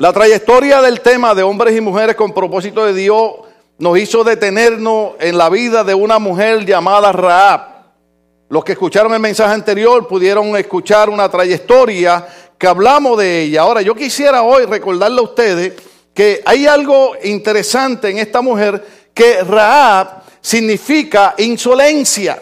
La trayectoria del tema de hombres y mujeres con propósito de Dios nos hizo detenernos en la vida de una mujer llamada Raab. Los que escucharon el mensaje anterior pudieron escuchar una trayectoria que hablamos de ella. Ahora, yo quisiera hoy recordarle a ustedes que hay algo interesante en esta mujer que Raab significa insolencia.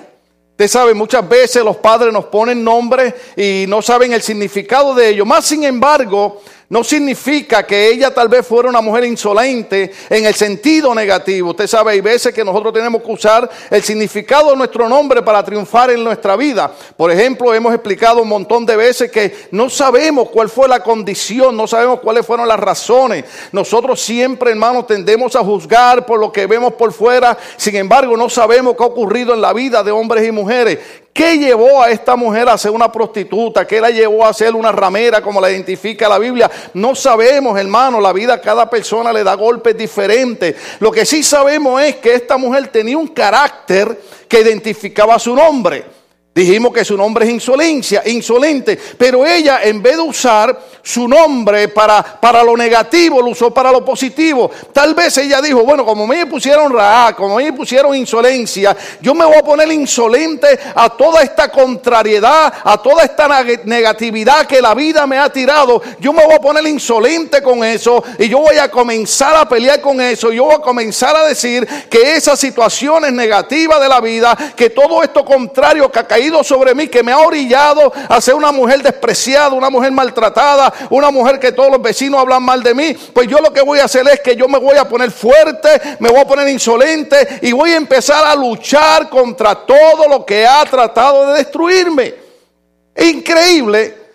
Usted sabe, muchas veces los padres nos ponen nombres y no saben el significado de ellos. Más sin embargo, no significa que ella tal vez fuera una mujer insolente en el sentido negativo. Usted sabe, hay veces que nosotros tenemos que usar el significado de nuestro nombre para triunfar en nuestra vida. Por ejemplo, hemos explicado un montón de veces que no sabemos cuál fue la condición, no sabemos cuáles fueron las razones. Nosotros siempre, hermanos, tendemos a juzgar por lo que vemos por fuera. Sin embargo, no sabemos qué ha ocurrido en la vida de hombres y mujeres. ¿Qué llevó a esta mujer a ser una prostituta? ¿Qué la llevó a ser una ramera como la identifica la Biblia? No sabemos, hermano, la vida a cada persona le da golpes diferentes. Lo que sí sabemos es que esta mujer tenía un carácter que identificaba su nombre. Dijimos que su nombre es insolencia, insolente, pero ella en vez de usar su nombre para, para lo negativo, lo usó para lo positivo. Tal vez ella dijo, bueno, como me pusieron Ra, como me pusieron insolencia, yo me voy a poner insolente a toda esta contrariedad, a toda esta negatividad que la vida me ha tirado. Yo me voy a poner insolente con eso y yo voy a comenzar a pelear con eso. Yo voy a comenzar a decir que esas situaciones negativas de la vida, que todo esto contrario que ha caído sobre mí, que me ha orillado a ser una mujer despreciada, una mujer maltratada, una mujer que todos los vecinos hablan mal de mí, pues yo lo que voy a hacer es que yo me voy a poner fuerte, me voy a poner insolente y voy a empezar a luchar contra todo lo que ha tratado de destruirme. Increíble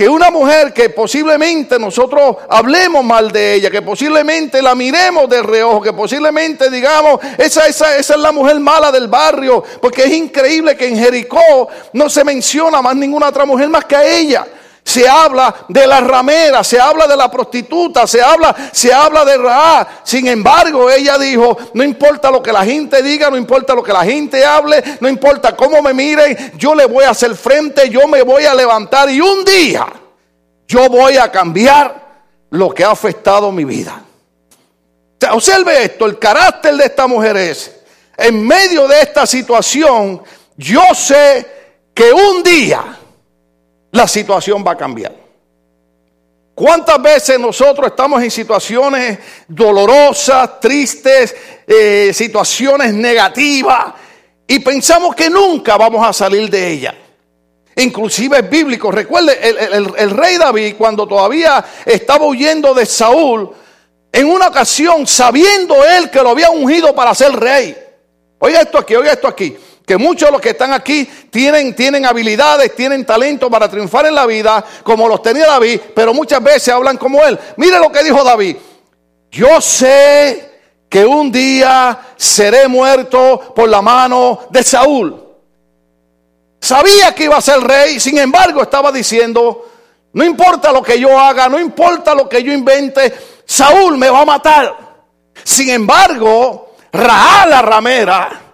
que una mujer que posiblemente nosotros hablemos mal de ella, que posiblemente la miremos de reojo, que posiblemente digamos, esa, esa, esa es la mujer mala del barrio, porque es increíble que en Jericó no se menciona más ninguna otra mujer más que a ella. Se habla de la ramera, se habla de la prostituta, se habla, se habla de Ra. Sin embargo, ella dijo, no importa lo que la gente diga, no importa lo que la gente hable, no importa cómo me miren, yo le voy a hacer frente, yo me voy a levantar y un día yo voy a cambiar lo que ha afectado mi vida. observe esto, el carácter de esta mujer es, en medio de esta situación, yo sé que un día la situación va a cambiar. ¿Cuántas veces nosotros estamos en situaciones dolorosas, tristes, eh, situaciones negativas y pensamos que nunca vamos a salir de ella? Inclusive es bíblico. Recuerde, el, rey David cuando todavía estaba huyendo de Saúl, en una ocasión, sabiendo él que lo había ungido para ser rey. Oiga esto aquí, oiga esto aquí que muchos de los que están aquí tienen, tienen habilidades, tienen talento para triunfar en la vida, como los tenía David, pero muchas veces hablan como él. Mire lo que dijo David. Yo sé que un día seré muerto por la mano de Saúl. Sabía que iba a ser rey, sin embargo estaba diciendo, no importa lo que yo haga, no importa lo que yo invente, Saúl me va a matar. Sin embargo, Raá la ramera,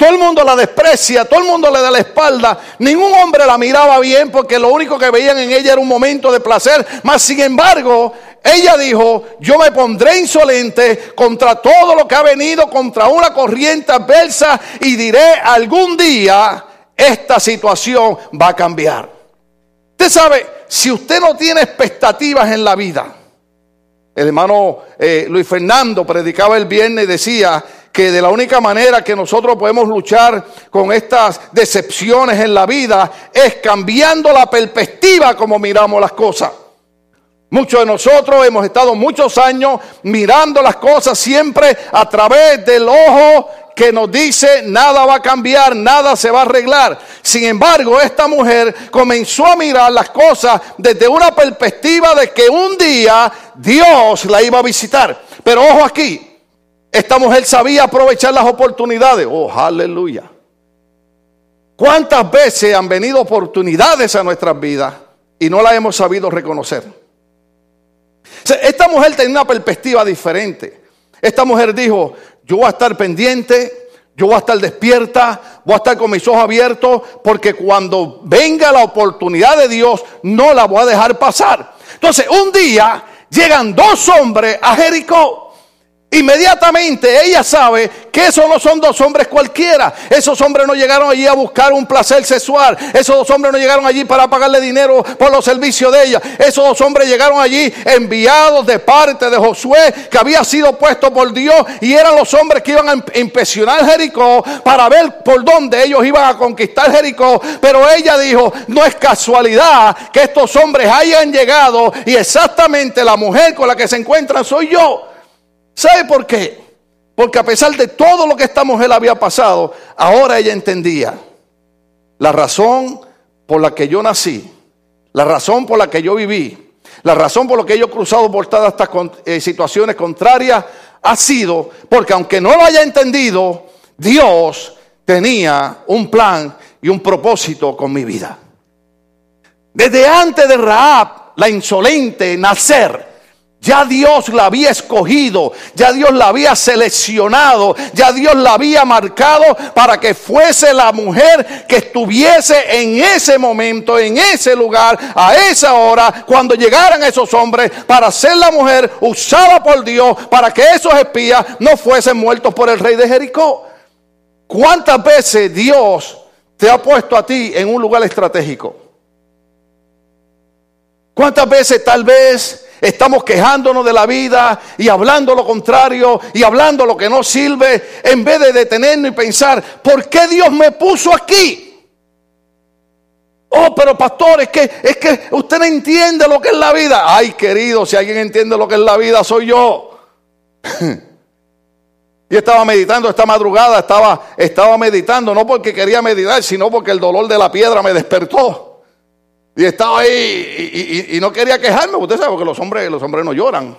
todo el mundo la desprecia, todo el mundo le da la espalda. Ningún hombre la miraba bien porque lo único que veían en ella era un momento de placer. Mas, sin embargo, ella dijo, yo me pondré insolente contra todo lo que ha venido, contra una corriente adversa y diré algún día, esta situación va a cambiar. Usted sabe, si usted no tiene expectativas en la vida, el hermano eh, Luis Fernando predicaba el viernes y decía, que de la única manera que nosotros podemos luchar con estas decepciones en la vida es cambiando la perspectiva como miramos las cosas. Muchos de nosotros hemos estado muchos años mirando las cosas siempre a través del ojo que nos dice nada va a cambiar, nada se va a arreglar. Sin embargo, esta mujer comenzó a mirar las cosas desde una perspectiva de que un día Dios la iba a visitar. Pero ojo aquí, esta mujer sabía aprovechar las oportunidades. Oh, aleluya. ¿Cuántas veces han venido oportunidades a nuestras vidas y no las hemos sabido reconocer? esta mujer tenía una perspectiva diferente. Esta mujer dijo, yo voy a estar pendiente, yo voy a estar despierta, voy a estar con mis ojos abiertos, porque cuando venga la oportunidad de Dios, no la voy a dejar pasar. Entonces, un día llegan dos hombres a Jericó. Inmediatamente ella sabe que esos no son dos hombres cualquiera. Esos hombres no llegaron allí a buscar un placer sexual. Esos dos hombres no llegaron allí para pagarle dinero por los servicios de ella. Esos dos hombres llegaron allí enviados de parte de Josué, que había sido puesto por Dios. Y eran los hombres que iban a impresionar Jericó para ver por dónde ellos iban a conquistar Jericó. Pero ella dijo, no es casualidad que estos hombres hayan llegado y exactamente la mujer con la que se encuentran soy yo. ¿Sabe por qué? Porque a pesar de todo lo que esta mujer había pasado, ahora ella entendía la razón por la que yo nací, la razón por la que yo viví, la razón por la que yo he cruzado por todas estas eh, situaciones contrarias, ha sido porque aunque no lo haya entendido, Dios tenía un plan y un propósito con mi vida. Desde antes de Raab, la insolente, nacer, ya Dios la había escogido, ya Dios la había seleccionado, ya Dios la había marcado para que fuese la mujer que estuviese en ese momento, en ese lugar, a esa hora, cuando llegaran esos hombres, para ser la mujer usada por Dios, para que esos espías no fuesen muertos por el rey de Jericó. ¿Cuántas veces Dios te ha puesto a ti en un lugar estratégico? ¿Cuántas veces tal vez Estamos quejándonos de la vida y hablando lo contrario y hablando lo que no sirve en vez de detenernos y pensar, ¿por qué Dios me puso aquí? Oh, pero pastor, es que, es que usted no entiende lo que es la vida. Ay, querido, si alguien entiende lo que es la vida, soy yo. y estaba meditando esta madrugada, estaba, estaba meditando, no porque quería meditar, sino porque el dolor de la piedra me despertó. Y estaba ahí y, no quería quejarme. Usted sabe que los hombres, los hombres no lloran.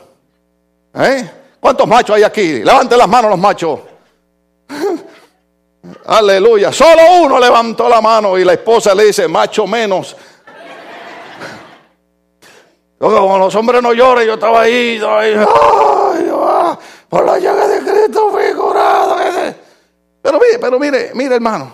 ¿Eh? ¿Cuántos machos hay aquí? Levanten las manos los machos. Aleluya. Solo uno levantó la mano y la esposa le dice, macho menos. Como los hombres no lloran, yo estaba ahí, ah, por la llaga de Cristo fui curado. Pero mire, pero mire, mire hermano.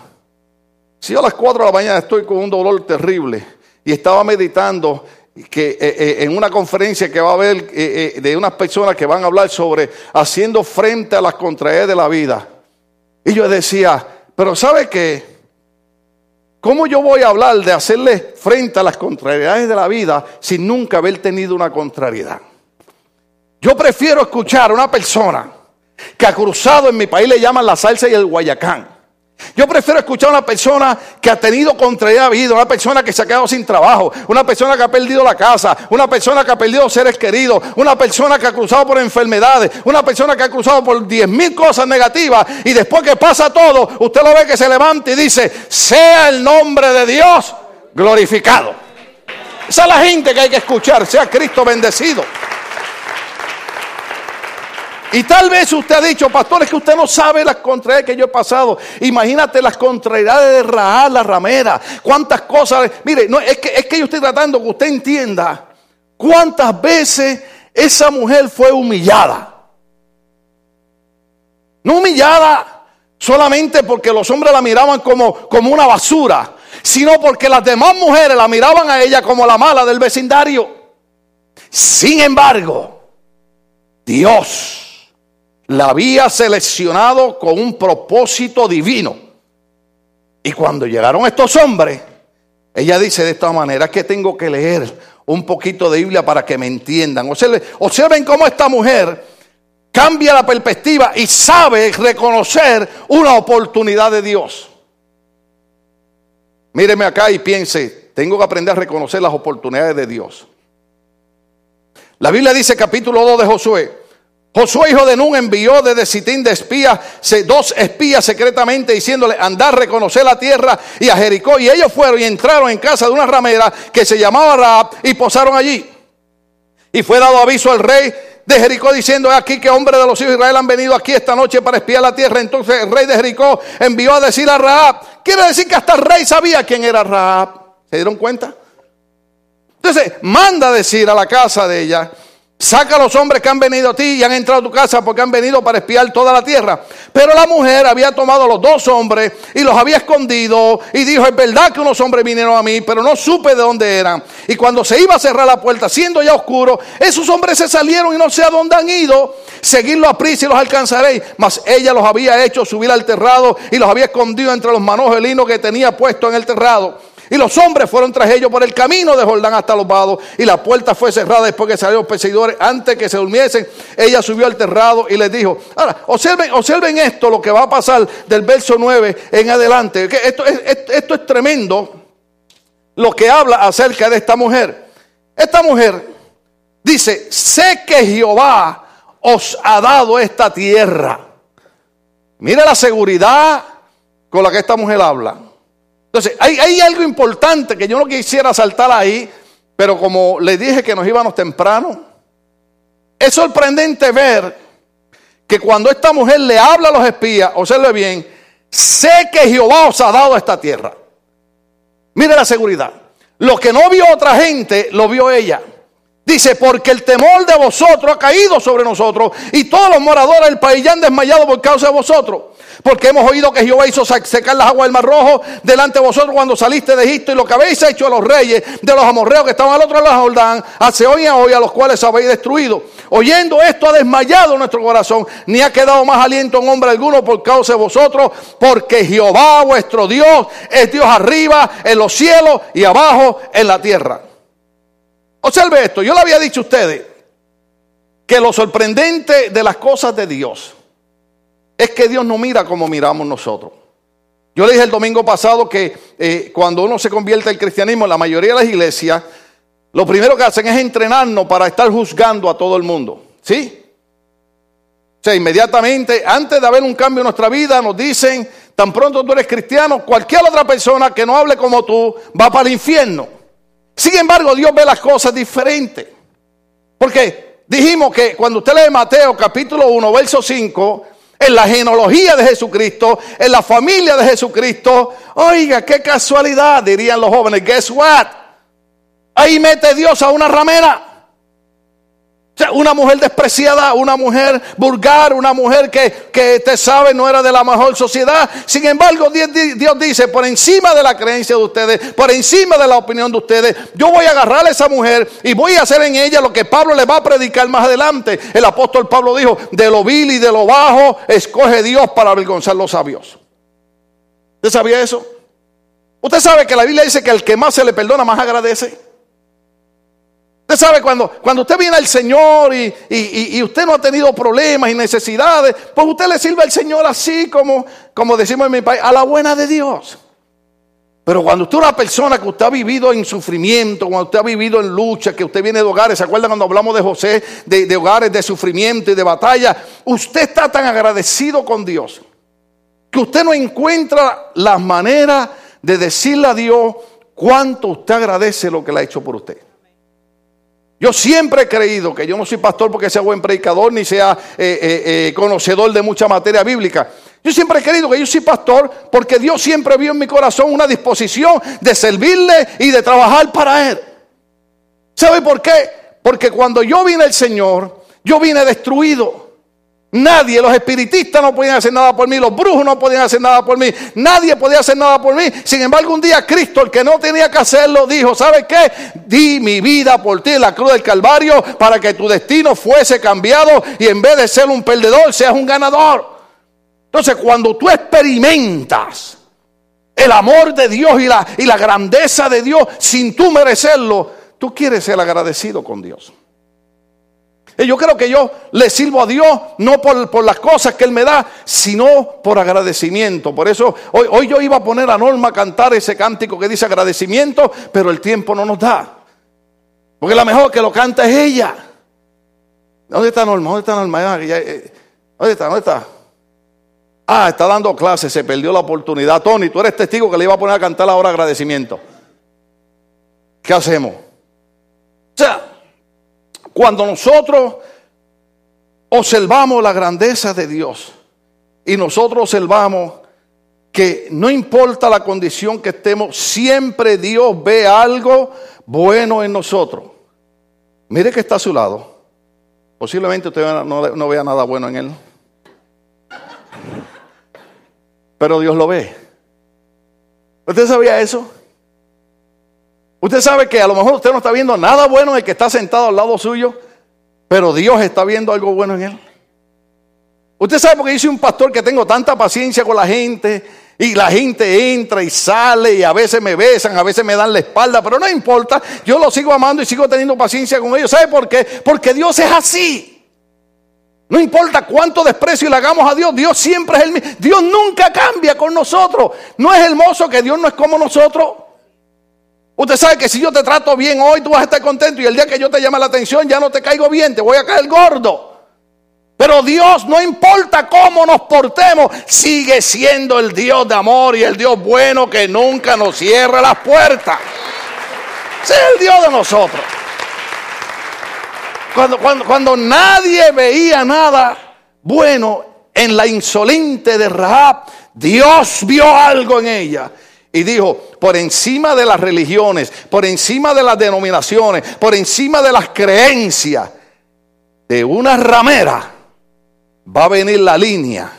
Si yo a las 4 de la mañana estoy con un dolor terrible y estaba meditando que eh, eh, en una conferencia que va a haber eh, de unas personas que van a hablar sobre haciendo frente a las contrariedades de la vida. Y yo decía, pero ¿sabe qué? ¿Cómo yo voy a hablar de hacerle frente a las contrariedades de la vida sin nunca haber tenido una contrariedad? Yo prefiero escuchar a una persona que ha cruzado en mi país le llaman la salsa y el guayacán yo prefiero escuchar a una persona que ha tenido contrariedad vida, una persona que se ha quedado sin trabajo, una persona que ha perdido la casa, una persona que ha perdido seres queridos, una persona que ha cruzado por enfermedades, una persona que ha cruzado por diez mil cosas negativas y después que pasa todo, usted lo ve que se levanta y dice, sea el nombre de Dios glorificado. Esa es la gente que hay que escuchar, sea Cristo bendecido. Y tal vez usted ha dicho, pastor, es que usted no sabe las contrariedades que yo he pasado. Imagínate las contrariedades de Raal, la ramera. Cuántas cosas. Mire, no, es, que, es que yo estoy tratando que usted entienda cuántas veces esa mujer fue humillada. No humillada solamente porque los hombres la miraban como, como una basura, sino porque las demás mujeres la miraban a ella como la mala del vecindario. Sin embargo, Dios la había seleccionado con un propósito divino. Y cuando llegaron estos hombres, ella dice de esta manera que tengo que leer un poquito de Biblia para que me entiendan. Observen, observen cómo esta mujer cambia la perspectiva y sabe reconocer una oportunidad de Dios. Míreme acá y piense, tengo que aprender a reconocer las oportunidades de Dios. La Biblia dice capítulo 2 de Josué, Josué, hijo de Nun, envió desde Sitín de espías, dos espías secretamente diciéndole, andar, reconocer la tierra y a Jericó. Y ellos fueron y entraron en casa de una ramera que se llamaba Raab y posaron allí. Y fue dado aviso al rey de Jericó diciendo, aquí que hombres de los hijos de Israel han venido aquí esta noche para espiar la tierra. Entonces el rey de Jericó envió a decir a Raab. Quiere decir que hasta el rey sabía quién era Raab. ¿Se dieron cuenta? Entonces manda a decir a la casa de ella Saca a los hombres que han venido a ti y han entrado a tu casa porque han venido para espiar toda la tierra. Pero la mujer había tomado a los dos hombres y los había escondido y dijo, es verdad que unos hombres vinieron a mí, pero no supe de dónde eran. Y cuando se iba a cerrar la puerta, siendo ya oscuro, esos hombres se salieron y no sé a dónde han ido. Seguidlo a prisa y los alcanzaréis. Mas ella los había hecho subir al terrado y los había escondido entre los lino que tenía puesto en el terrado. Y los hombres fueron tras ellos por el camino de Jordán hasta los vados. Y la puerta fue cerrada después que salieron los perseguidores. Antes que se durmiesen, ella subió al terrado y les dijo: Ahora, observen, observen esto, lo que va a pasar del verso 9 en adelante. Esto es, esto es tremendo lo que habla acerca de esta mujer. Esta mujer dice: Sé que Jehová os ha dado esta tierra. Mira la seguridad con la que esta mujer habla. Entonces, hay, algo importante que yo no quisiera saltar ahí, pero como le dije que nos íbamos temprano, es sorprendente ver que cuando esta mujer le habla a los espías, observe bien, sé que Jehová os ha dado esta tierra. Mire la seguridad. Lo que no vio otra gente, lo vio ella. Dice, porque el temor de vosotros ha caído sobre nosotros y todos los moradores del país ya han desmayado por causa de vosotros. Porque hemos oído que Jehová hizo secar las aguas del mar rojo delante de vosotros cuando saliste de Egipto y lo que habéis hecho a los reyes de los amorreos que estaban al otro lado de Jordán, hace hoy y hoy a los cuales habéis destruido. Oyendo esto ha desmayado nuestro corazón, ni ha quedado más aliento en hombre alguno por causa de vosotros, porque Jehová vuestro Dios es Dios arriba en los cielos y abajo en la tierra. Observe esto, yo le había dicho a ustedes que lo sorprendente de las cosas de Dios es que Dios no mira como miramos nosotros. Yo le dije el domingo pasado que eh, cuando uno se convierte al cristianismo, la mayoría de las iglesias, lo primero que hacen es entrenarnos para estar juzgando a todo el mundo. ¿Sí? O sea, inmediatamente, antes de haber un cambio en nuestra vida, nos dicen, tan pronto tú eres cristiano, cualquier otra persona que no hable como tú va para el infierno. Sin embargo, Dios ve las cosas diferentes. Porque dijimos que cuando usted lee Mateo capítulo 1, verso 5, en la genealogía de Jesucristo, en la familia de Jesucristo. Oiga, qué casualidad, dirían los jóvenes. Guess what? Ahí mete Dios a una ramera. Una mujer despreciada, una mujer vulgar, una mujer que, que te sabe no era de la mejor sociedad. Sin embargo, Dios dice, por encima de la creencia de ustedes, por encima de la opinión de ustedes, yo voy a agarrar a esa mujer y voy a hacer en ella lo que Pablo le va a predicar más adelante. El apóstol Pablo dijo, de lo vil y de lo bajo, escoge Dios para avergonzar los sabios. ¿Usted sabía eso? Usted sabe que la Biblia dice que el que más se le perdona, más agradece. Usted sabe, cuando, cuando usted viene al Señor y, usted no ha tenido problemas y necesidades, pues usted le sirve al Señor así como, como decimos en mi país, a la buena de Dios. Pero cuando usted es una persona que usted ha vivido en sufrimiento, cuando usted ha vivido en lucha, que usted viene de hogares, ¿se acuerdan cuando hablamos de José, de, de hogares de sufrimiento y de batalla? Usted está tan agradecido con Dios que usted no encuentra la manera de decirle a Dios cuánto usted agradece lo que le ha hecho por usted. Yo siempre he creído que yo no soy pastor porque sea buen predicador ni sea eh, eh, eh, conocedor de mucha materia bíblica. Yo siempre he creído que yo soy pastor porque Dios siempre vio en mi corazón una disposición de servirle y de trabajar para Él. ¿Sabe por qué? Porque cuando yo vine al Señor, yo vine destruido. Nadie, los espiritistas no podían hacer nada por mí, los brujos no podían hacer nada por mí, nadie podía hacer nada por mí. Sin embargo, un día Cristo, el que no tenía que hacerlo, dijo, ¿sabe qué? Di mi vida por ti en la cruz del Calvario para que tu destino fuese cambiado y en vez de ser un perdedor, seas un ganador. Entonces, cuando tú experimentas el amor de Dios y la, y la grandeza de Dios sin tú merecerlo, tú quieres ser agradecido con Dios. Yo creo que yo le sirvo a Dios no por, las cosas que Él me da, sino por agradecimiento. Por eso hoy, hoy yo iba a poner a Norma a cantar ese cántico que dice agradecimiento, pero el tiempo no nos da. Porque la mejor que lo canta es ella. ¿Dónde está Norma? ¿Dónde está Norma? Eh, ¿Dónde está? ¿Dónde está? Ah, está dando clases, se perdió la oportunidad. Tony, tú eres testigo que le iba a poner a cantar ahora agradecimiento. ¿Qué hacemos? O sea, cuando nosotros observamos la grandeza de Dios y nosotros observamos que no importa la condición que estemos, siempre Dios ve algo bueno en nosotros. Mire que está a su lado Posiblemente usted no, no vea nada bueno en él. Pero Dios lo ve. ¿Usted sabía eso? Usted sabe que a lo mejor usted no está viendo nada bueno en el que está sentado al lado suyo, pero Dios está viendo algo bueno en él. Usted sabe porque yo un pastor que tengo tanta paciencia con la gente y la gente entra y sale y a veces me besan, a veces me dan la espalda, pero no importa, yo lo sigo amando y sigo teniendo paciencia con ellos. ¿Sabe por qué? Porque Dios es así. No importa cuánto desprecio le hagamos a Dios, Dios siempre es el mismo. Dios nunca cambia con nosotros. No es hermoso que Dios no es como nosotros. Usted sabe que si yo te trato bien hoy, tú vas a estar contento y el día que yo te llame la atención ya no te caigo bien, te voy a caer gordo. Pero Dios, no importa cómo nos portemos, sigue siendo el Dios de amor y el Dios bueno que nunca nos cierra las puertas. Ese es el Dios de nosotros. Cuando, cuando, cuando nadie veía nada bueno en la insolente de Rahab, Dios vio algo en ella. Y dijo, por encima de las religiones, por encima de las denominaciones, por encima de las creencias de una ramera, va a venir la línea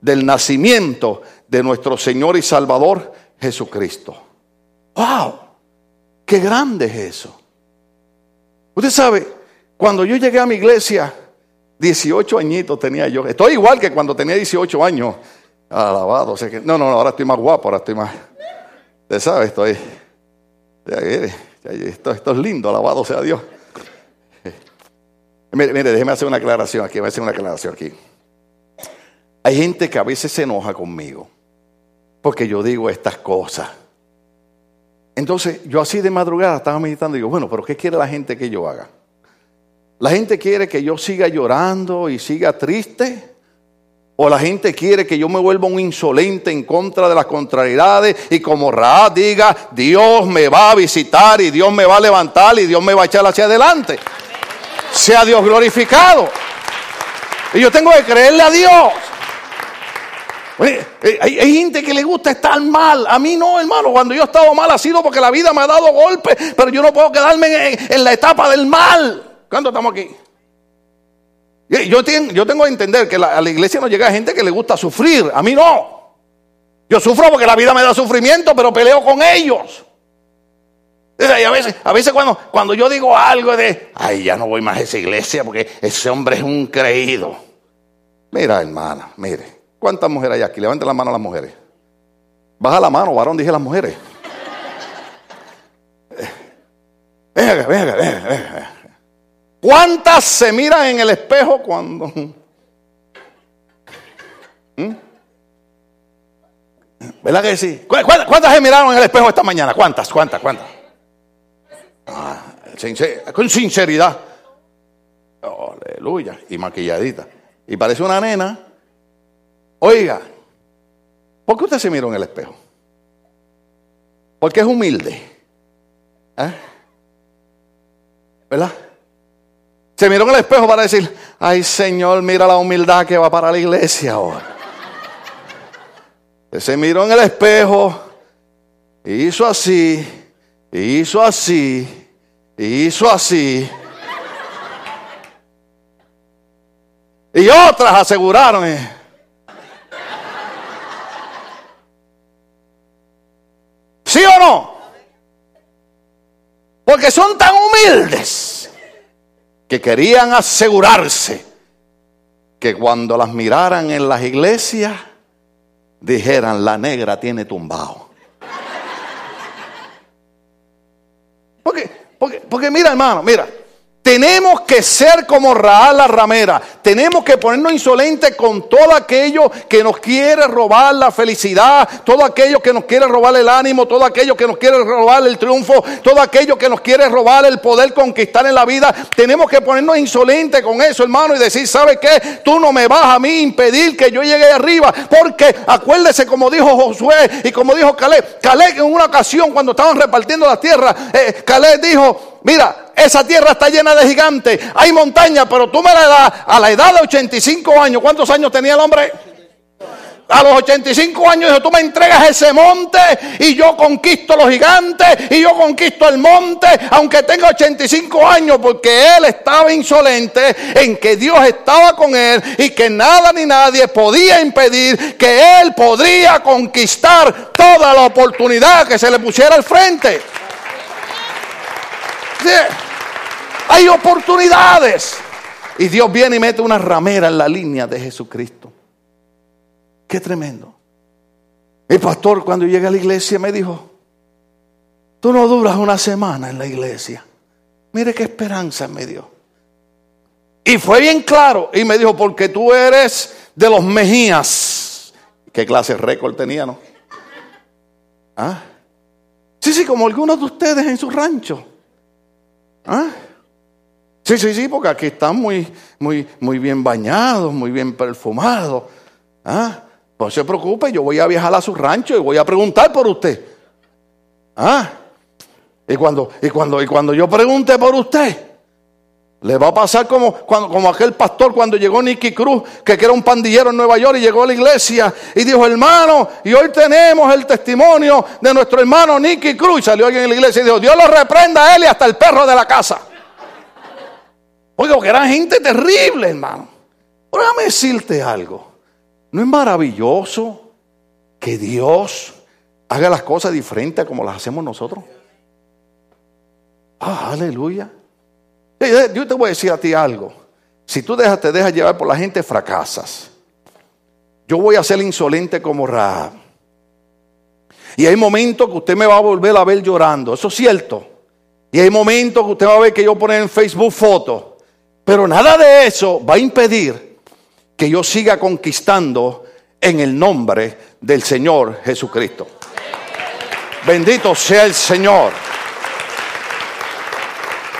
del nacimiento de nuestro Señor y Salvador Jesucristo. ¡Wow! ¡Qué grande es eso! Usted sabe, cuando yo llegué a mi iglesia, 18 añitos tenía yo. Estoy igual que cuando tenía 18 años. Alabado. que, no, no, ahora estoy más guapo, ahora estoy más. Usted sabe, estoy. Esto, esto es lindo, alabado sea Dios. Mire, mire, déjeme hacer una aclaración aquí, voy a hacer una aclaración aquí. Hay gente que a veces se enoja conmigo porque yo digo estas cosas. Entonces, yo así de madrugada estaba meditando y digo, bueno, pero ¿qué quiere la gente que yo haga? ¿La gente quiere que yo siga llorando y siga triste? ¿O la gente quiere que yo me vuelva un insolente en contra de las contrariedades y como Ra diga, Dios me va a visitar y Dios me va a levantar y Dios me va a echar hacia adelante? sea Dios glorificado. Y yo tengo que creerle a Dios. Eh, hay, gente que le gusta estar mal. A mí no, hermano. Cuando yo he estado mal ha sido porque la vida me ha dado golpes. Pero yo no puedo quedarme en, la etapa del mal. ¿Cuándo estamos aquí? Yo tengo, yo que entender que a la iglesia no llega gente que le gusta sufrir. A mí no. Yo sufro porque la vida me da sufrimiento, pero peleo con ellos. A veces, a veces cuando, yo digo algo de, ay, ya no voy más a esa iglesia porque ese hombre es un creído. Mira, hermana, mire, ¿cuántas mujeres hay aquí? Levanten la mano a las mujeres. Baja la mano, varón, dije las mujeres. Venga, venga, venga, venga. ¿Cuántas se miran en el espejo cuando... ¿Mm? ¿Verdad que sí? ¿Cuántas se miraron en el espejo esta mañana? ¿Cuántas? ¿Cuántas? ¿Cuántas? Ah, con sinceridad. aleluya. Y maquilladita. Y parece una nena. Oiga, ¿por qué usted se miró en el espejo? Porque es humilde. ¿Eh? ¿Verdad? Se miró en el espejo para decir, ay Señor, mira la humildad que va para la iglesia ahora. Se miró en el espejo hizo así hizo así, hizo así. Y otras aseguraron. Eh. ¿Sí o no? Porque son tan humildes que querían asegurarse que cuando las miraran en las iglesias dijeran la negra tiene tumbado. Porque, porque, porque mira, hermano, mira. Tenemos que ser como Raal la ramera. Tenemos que ponernos insolentes con todo aquello que nos quiere robar la felicidad, todo aquello que nos quiere robar el ánimo, todo aquello que nos quiere robar el triunfo, todo aquello que nos quiere robar el poder conquistar en la vida. Tenemos que ponernos insolentes con eso, hermano, y decir, ¿sabe qué? Tú no me vas a mí impedir que yo llegue arriba. Porque acuérdese como dijo Josué y como dijo Caleb. Caleb en una ocasión cuando estaban repartiendo la tierra, eh, Caleb dijo, mira, esa tierra está llena de gigantes, hay montañas, pero tú me la das a la edad de 85 años. ¿Cuántos años tenía el hombre? A los 85 años dijo, tú me entregas ese monte y yo conquisto los gigantes y yo conquisto el monte, aunque tenga 85 años, porque él estaba insolente en que Dios estaba con él y que nada ni nadie podía impedir que él podría conquistar toda la oportunidad que se le pusiera al frente. Hay oportunidades. Y Dios viene y mete una ramera en la línea de Jesucristo. Qué tremendo. El pastor cuando llega a la iglesia me dijo, tú no duras una semana en la iglesia. Mire qué esperanza me dio. Y fue bien claro y me dijo, porque tú eres de los Mejías. ¿Qué clase de récord tenía, no? ¿Ah? Sí, sí, como algunos de ustedes en su rancho. ¿Ah? Sí, sí, sí, porque aquí están muy, muy, muy bien bañados, muy bien perfumados. ¿Ah? No se preocupe, yo voy a viajar a su rancho y voy a preguntar por usted. ¿Ah? Y cuando, y cuando, y cuando yo pregunte por usted, le va a pasar como, cuando, como aquel pastor cuando llegó Nicky Cruz, que era un pandillero en Nueva York y llegó a la iglesia y dijo, hermano, y hoy tenemos el testimonio de nuestro hermano Nicky Cruz. Y salió alguien en la iglesia y dijo, Dios lo reprenda a él y hasta el perro de la casa. Oiga, que eran gente terrible, hermano. Pero déjame decirte algo. ¿No es maravilloso que Dios haga las cosas diferentes a como las hacemos nosotros? Ah, aleluya. Yo te voy a decir a ti algo. Si tú dejas, te dejas llevar por la gente, fracasas. Yo voy a ser insolente como Rahab. Y hay momentos que usted me va a volver a ver llorando. Eso es cierto. Y hay momentos que usted va a ver que yo poner en Facebook fotos. Pero nada de eso va a impedir que yo siga conquistando en el nombre del Señor Jesucristo. Bendito sea el Señor.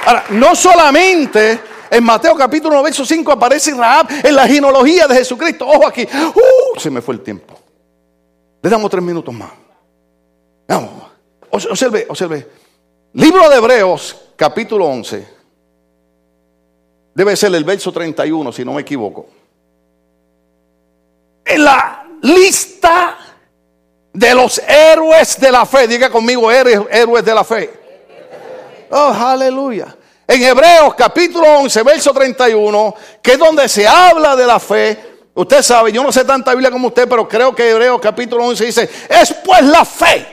Ahora, no solamente en Mateo capítulo 9, verso 5 aparece Rahab en la genealogía de Jesucristo. Ojo aquí. Uh, se me fue el tiempo. Le damos tres minutos más. Vamos. Observe, observe. Libro de Hebreos, capítulo 11. Debe ser el verso 31, si no me equivoco en la lista de los héroes de la fe. Diga conmigo, héroes, de la fe. Oh, aleluya. En Hebreos capítulo 11, verso 31, que es donde se habla de la fe. Usted sabe, yo no sé tanta Biblia como usted, pero creo que Hebreos capítulo 11 dice, es pues la fe,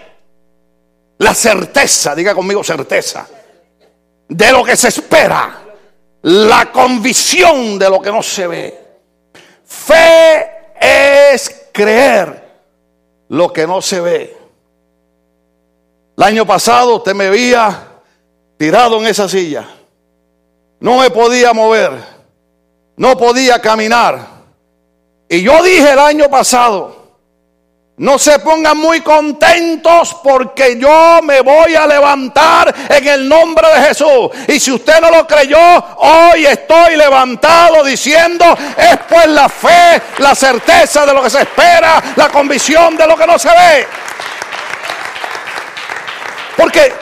la certeza, diga conmigo certeza, de lo que se espera, la convicción de lo que no se ve. Fe es creer lo que no se ve. El año pasado usted me veía tirado en esa silla. No me podía mover. No podía caminar. Y yo dije el año pasado, no se pongan muy contentos porque yo me voy a levantar en el nombre de Jesús. Y si usted no lo creyó, hoy estoy levantado diciendo, es pues la fe, la certeza de lo que se espera, la convicción de lo que no se ve. Porque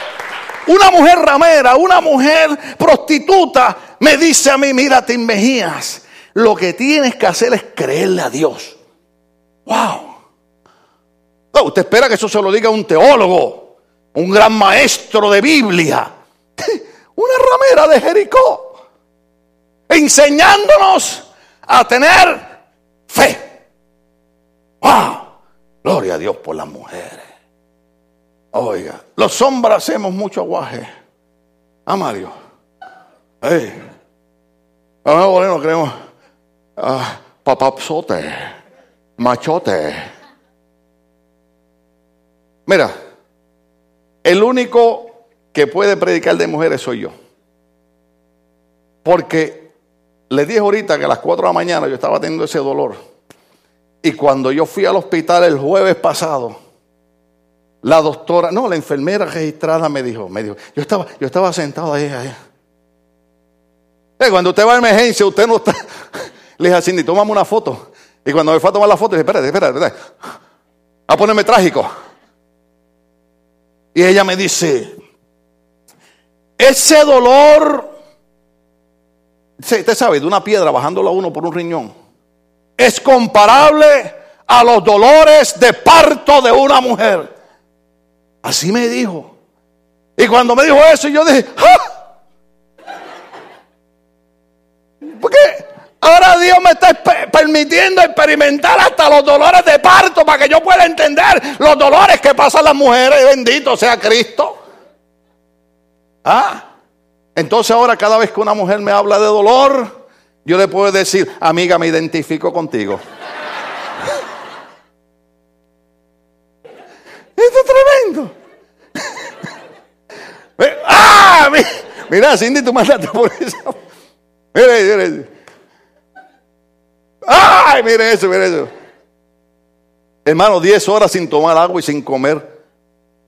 una mujer ramera, una mujer prostituta me dice a mí, mira, te Mejías, lo que tienes que hacer es creerle a Dios. Wow usted espera que eso se lo diga un teólogo, un gran maestro de Biblia, una ramera de Jericó, enseñándonos a tener fe. ¡Wow! Gloria a Dios por las mujeres. Oiga, los hombres hacemos mucho aguaje. Ah, Mario. Hey. Ahora no creemos. Ah, papapsote. Machote. Mira, el único que puede predicar de mujeres soy yo. Porque le dije ahorita que a las 4 de la mañana yo estaba teniendo ese dolor. Y cuando yo fui al hospital el jueves pasado, la doctora, no, la enfermera registrada me dijo, me dijo, yo estaba, yo estaba sentado ahí, ahí. Eh, cuando usted va a emergencia, usted no está. Le dije así, ni tomamos una foto. Y cuando me fue a tomar la foto, dije, espérate, espérate, espérate. A ponerme trágico. Y ella me dice, ese dolor, usted sabe, de una piedra bajándolo a uno por un riñón, es comparable a los dolores de parto de una mujer. Así me dijo. Y cuando me dijo eso, yo dije, ¡Ah! Dios me está permitiendo experimentar hasta los dolores de parto para que yo pueda entender los dolores que pasan las mujeres. Bendito sea Cristo. ¿Ah? Entonces ahora cada vez que una mujer me habla de dolor, yo le puedo decir, amiga, me identifico contigo. Esto es tremendo. ¡Ah! Mira, Cindy, tú mandaste por eso. Mire, mire. ¡Ay! Mire eso, mire eso. Hermano, 10 horas sin tomar agua y sin comer.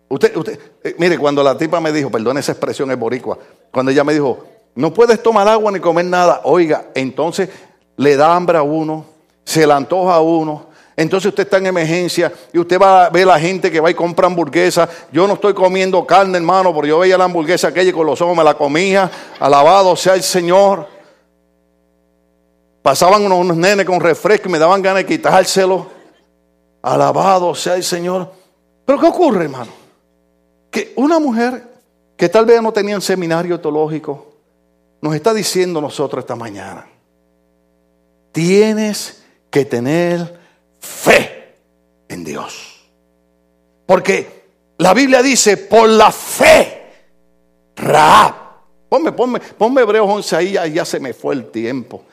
Usted, usted, eh, mire, cuando la tipa me dijo, perdón, esa expresión es boricua, cuando ella me dijo, no puedes tomar agua ni comer nada, oiga, entonces le da hambre a uno, se le antoja a uno, entonces usted está en emergencia y usted va a ver a la gente que va y compra hamburguesa. Yo no estoy comiendo carne, hermano, porque yo veía la hamburguesa aquella y con los ojos me la comía. Alabado sea el Señor. Pasaban unos, nenes con refresco y me daban ganas de quitárselo. Alabado sea el Señor. Pero ¿qué ocurre, hermano? Que una mujer que tal vez no tenía un seminario teológico, nos está diciendo nosotros esta mañana, tienes que tener fe en Dios. Porque la Biblia dice, por la fe, Raab. Ponme, ponme, ponme Hebreos 11 ahí, ya, ya se me fue el tiempo.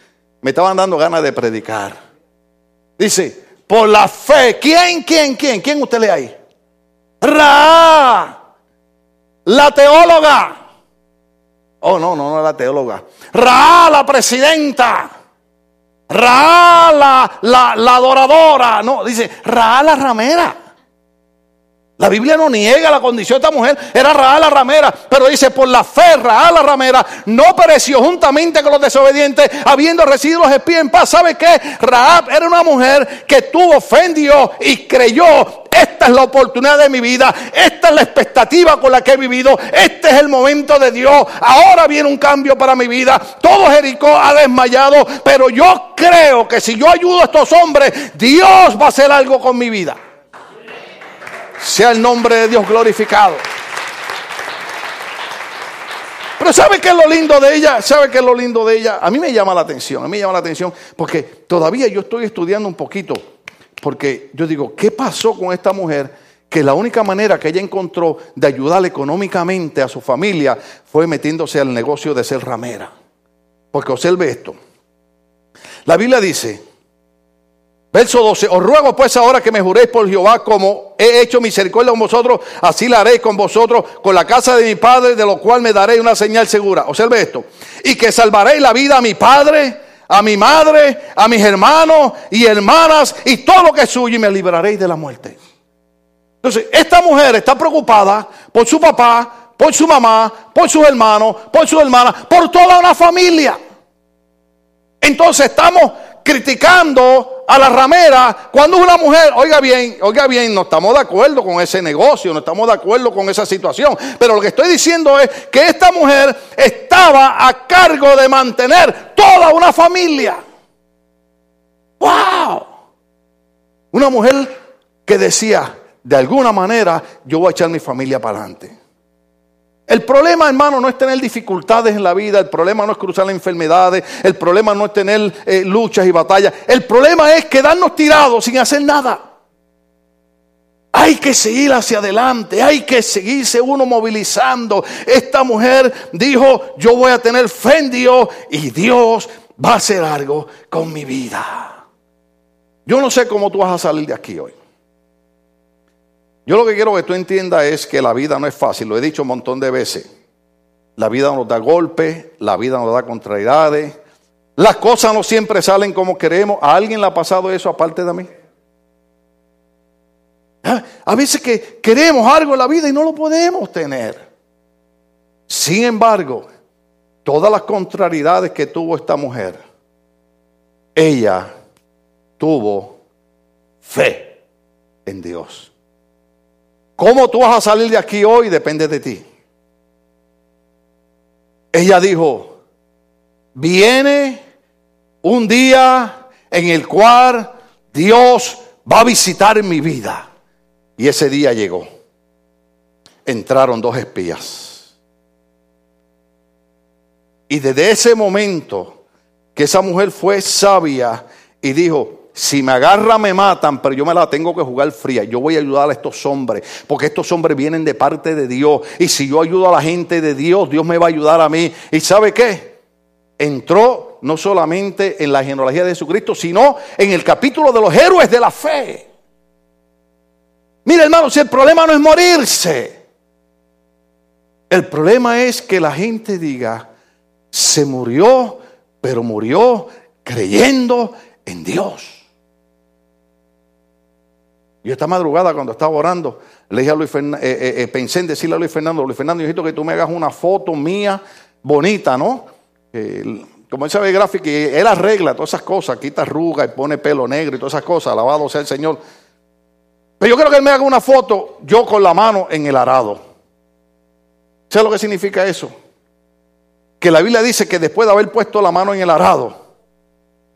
Me estaban dando ganas de predicar. Dice, por la fe. ¿Quién, quién, quién? ¿Quién usted lee ahí? Ra, la teóloga. Oh, no, no, no la teóloga. Ra, la presidenta. Ra, la, la, la adoradora. No, dice Ra, la ramera. La Biblia no niega la condición de esta mujer, era Raal la ramera, pero dice, por la fe Raal la ramera no pereció juntamente con los desobedientes, habiendo recibido los espías en paz. ¿Sabe qué? Raab era una mujer que tuvo fe en Dios y creyó, esta es la oportunidad de mi vida, esta es la expectativa con la que he vivido, este es el momento de Dios, ahora viene un cambio para mi vida. Todo Jericó ha desmayado, pero yo creo que si yo ayudo a estos hombres, Dios va a hacer algo con mi vida. Sea el nombre de Dios glorificado. Pero ¿sabe qué es lo lindo de ella? ¿Sabe qué es lo lindo de ella? A mí me llama la atención, a mí me llama la atención porque todavía yo estoy estudiando un poquito, porque yo digo, ¿qué pasó con esta mujer? Que la única manera que ella encontró de ayudar económicamente a su familia fue metiéndose al negocio de ser ramera. Porque observe esto. La Biblia dice Verso 12, os ruego pues ahora que me juréis por Jehová como he hecho misericordia con vosotros, así la haré con vosotros, con la casa de mi padre, de lo cual me daré una señal segura. Observe esto. Y que salvaréis la vida a mi padre, a mi madre, a mis hermanos y hermanas y todo lo que es suyo y me libraréis de la muerte. Entonces, esta mujer está preocupada por su papá, por su mamá, por sus hermanos, por sus hermanas, por toda una familia. Entonces estamos criticando a la ramera cuando una mujer, oiga bien, oiga bien, no estamos de acuerdo con ese negocio, no estamos de acuerdo con esa situación, pero lo que estoy diciendo es que esta mujer estaba a cargo de mantener toda una familia. ¡Wow! Una mujer que decía, de alguna manera, yo voy a echar mi familia para adelante. El problema, hermano, no es tener dificultades en la vida, el problema no es cruzar las enfermedades, el problema no es tener eh, luchas y batallas, el problema es quedarnos tirados sin hacer nada. Hay que seguir hacia adelante, hay que seguirse uno movilizando. Esta mujer dijo, yo voy a tener fe en Dios y Dios va a hacer algo con mi vida. Yo no sé cómo tú vas a salir de aquí hoy. Yo lo que quiero que tú entiendas es que la vida no es fácil, lo he dicho un montón de veces. La vida nos da golpes, la vida nos da contrariedades. Las cosas no siempre salen como queremos. ¿A alguien le ha pasado eso aparte de mí? ¿Ah? A veces que queremos algo en la vida y no lo podemos tener. Sin embargo, todas las contrariedades que tuvo esta mujer, ella tuvo fe en Dios. ¿Cómo tú vas a salir de aquí hoy? Depende de ti. Ella dijo, viene un día en el cual Dios va a visitar mi vida. Y ese día llegó. Entraron dos espías. Y desde ese momento que esa mujer fue sabia y dijo, si me agarra me matan, pero yo me la tengo que jugar fría. Yo voy a ayudar a estos hombres, porque estos hombres vienen de parte de Dios. Y si yo ayudo a la gente de Dios, Dios me va a ayudar a mí. ¿Y sabe qué? Entró no solamente en la genealogía de Jesucristo, sino en el capítulo de los héroes de la fe. Mire hermano, si el problema no es morirse, el problema es que la gente diga, se murió, pero murió creyendo en Dios. Yo esta madrugada cuando estaba orando, le dije a Luis Fernando, eh, eh, eh, pensé en decirle a Luis Fernando, Luis Fernando, necesito que tú me hagas una foto mía bonita, ¿no? como él sabe gráfico, él arregla todas esas cosas, quita arrugas y pone pelo negro y todas esas cosas, alabado sea el Señor. Pero yo quiero que él me haga una foto, yo con la mano en el arado. ¿Sabes lo que significa eso? Que la Biblia dice que después de haber puesto la mano en el arado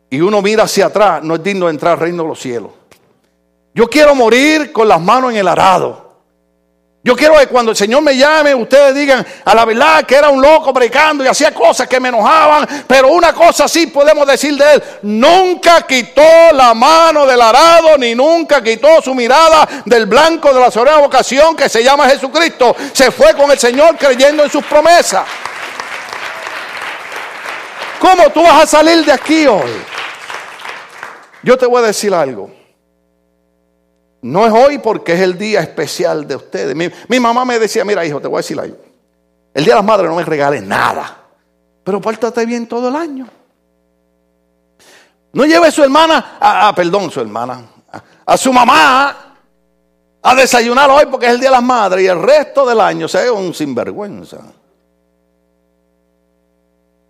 y uno mira hacia atrás, no es digno de entrar al reino de los cielos. Yo quiero morir con las manos en el arado. Yo quiero que cuando el Señor me llame, ustedes digan a la verdad que era un loco predicando y hacía cosas que me enojaban, pero una cosa sí podemos decir de él, nunca quitó la mano del arado, ni nunca quitó su mirada del blanco de la soberana vocación que se llama Jesucristo. Se fue con el Señor creyendo en sus promesas. ¿Cómo tú vas a salir de aquí hoy? Yo te voy a decir algo. No es hoy porque es el día especial de ustedes. Mi, mamá me decía, mira hijo, te voy a decir algo. El día de las madres no me regales nada. Pero pórtate bien todo el año. No lleve a su hermana, a, perdón, su hermana, a, su mamá a desayunar hoy porque es el día de las madres y el resto del año se un sinvergüenza.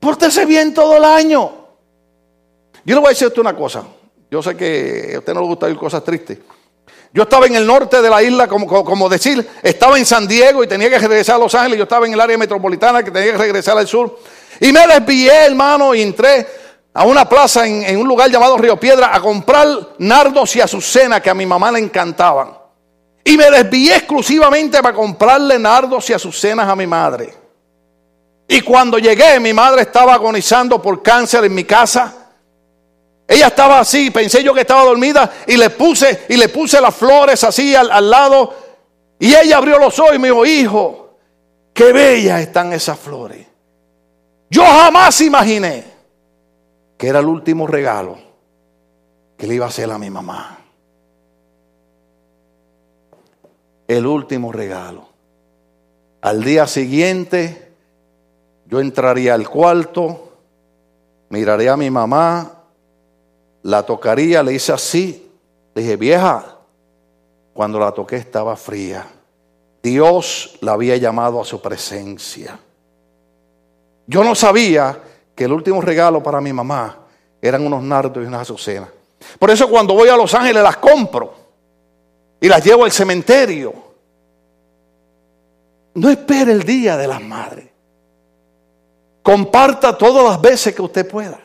Pórtese bien todo el año. Yo le voy a decir a usted una cosa. Yo sé que a usted no le gusta oír cosas tristes. Yo estaba en el norte de la isla, como, decir, estaba en San Diego y tenía que regresar a Los Ángeles. Yo estaba en el área metropolitana que tenía que regresar al sur. Y me desvié, hermano, y entré a una plaza en, en un lugar llamado Río Piedra a comprar nardos y azucenas que a mi mamá le encantaban. Y me desvié exclusivamente para comprarle nardos y azucenas a mi madre. Y cuando llegué, mi madre estaba agonizando por cáncer en mi casa. Ella estaba así, pensé yo que estaba dormida y le puse y le puse las flores así al, lado y ella abrió los ojos y me dijo, "Hijo, qué bellas están esas flores." Yo jamás imaginé que era el último regalo que le iba a hacer a mi mamá. El último regalo. Al día siguiente yo entraría al cuarto, miraré a mi mamá la tocaría, le hice así. Le dije, vieja, cuando la toqué estaba fría. Dios la había llamado a su presencia. Yo no sabía que el último regalo para mi mamá eran unos nardos y unas azucenas. Por eso cuando voy a Los Ángeles las compro y las llevo al cementerio. No espere el día de las madres. Comparta todas las veces que usted pueda.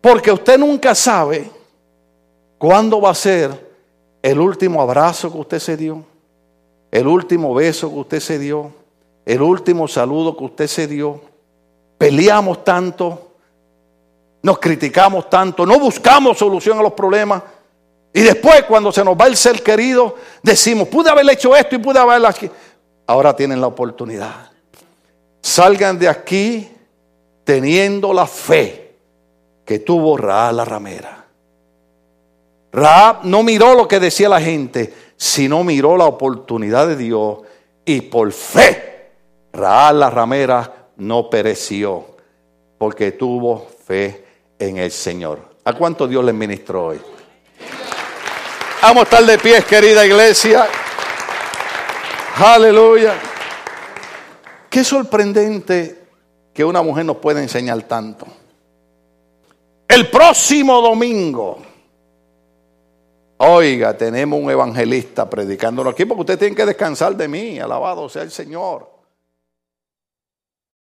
Porque usted nunca sabe cuándo va a ser el último abrazo que usted se dio, el último beso que usted se dio, el último saludo que usted se dio. Peleamos tanto, nos criticamos tanto, no buscamos solución a los problemas. Y después cuando se nos va el ser querido, decimos, pude haber hecho esto y pude haberlo aquí. Ahora tienen la oportunidad. Salgan de aquí teniendo la fe que tuvo Raab la ramera. Raab no miró lo que decía la gente, sino miró la oportunidad de Dios y por fe Raab la ramera no pereció porque tuvo fe en el Señor. ¿A cuánto Dios le ministró hoy? Vamos a estar de pies, querida iglesia. Aleluya. Qué sorprendente que una mujer nos pueda enseñar tanto. El próximo domingo, oiga, tenemos un evangelista predicándolo aquí porque usted tiene que descansar de mí, alabado sea el Señor.